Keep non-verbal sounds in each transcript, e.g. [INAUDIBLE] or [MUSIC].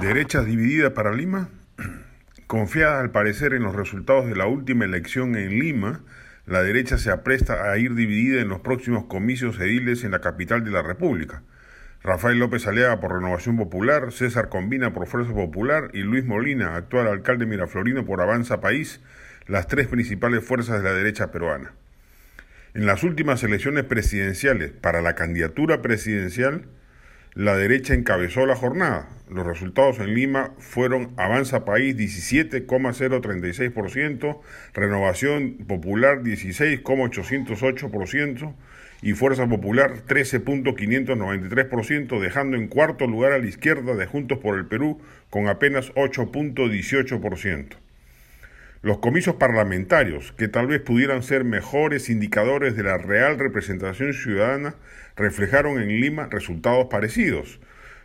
Derecha dividida para Lima. [CLEARS THROAT] Confiada al parecer en los resultados de la última elección en Lima, la derecha se apresta a ir dividida en los próximos comicios ediles en la capital de la República. Rafael López Aliaga por Renovación Popular, César Combina por Fuerza Popular y Luis Molina, actual alcalde Miraflorino por Avanza País, las tres principales fuerzas de la derecha peruana. En las últimas elecciones presidenciales para la candidatura presidencial, la derecha encabezó la jornada. Los resultados en Lima fueron Avanza País 17,036%, Renovación Popular 16,808% y Fuerza Popular 13.593%, dejando en cuarto lugar a la izquierda de Juntos por el Perú con apenas 8.18%. Los comicios parlamentarios, que tal vez pudieran ser mejores indicadores de la real representación ciudadana, reflejaron en Lima resultados parecidos.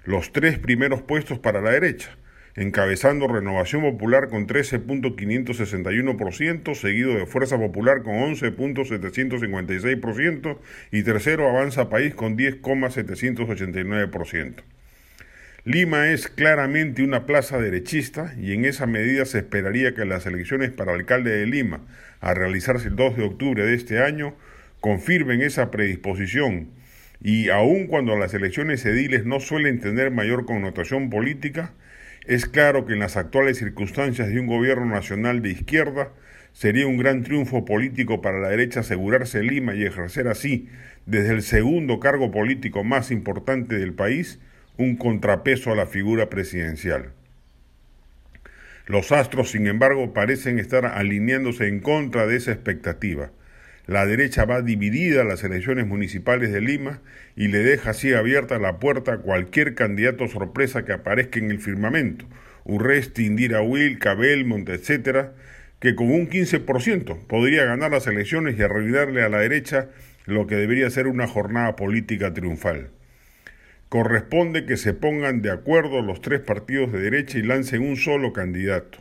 Los tres primeros puestos para la derecha, encabezando Renovación Popular con 13.561%, seguido de Fuerza Popular con 11.756% y tercero Avanza País con 10.789%. Lima es claramente una plaza derechista y en esa medida se esperaría que las elecciones para alcalde de Lima, a realizarse el 2 de octubre de este año, confirmen esa predisposición. Y aun cuando las elecciones ediles no suelen tener mayor connotación política, es claro que en las actuales circunstancias de un gobierno nacional de izquierda sería un gran triunfo político para la derecha asegurarse Lima y ejercer así, desde el segundo cargo político más importante del país, un contrapeso a la figura presidencial. Los astros, sin embargo, parecen estar alineándose en contra de esa expectativa. La derecha va dividida a las elecciones municipales de Lima y le deja así abierta la puerta a cualquier candidato sorpresa que aparezca en el firmamento, Urresti, Indira Will, Cabelmont, etc., que con un 15% podría ganar las elecciones y arruinarle a la derecha lo que debería ser una jornada política triunfal corresponde que se pongan de acuerdo los tres partidos de derecha y lancen un solo candidato.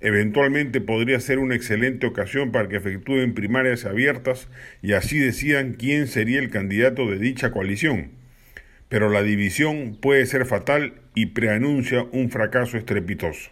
Eventualmente podría ser una excelente ocasión para que efectúen primarias abiertas y así decidan quién sería el candidato de dicha coalición. Pero la división puede ser fatal y preanuncia un fracaso estrepitoso.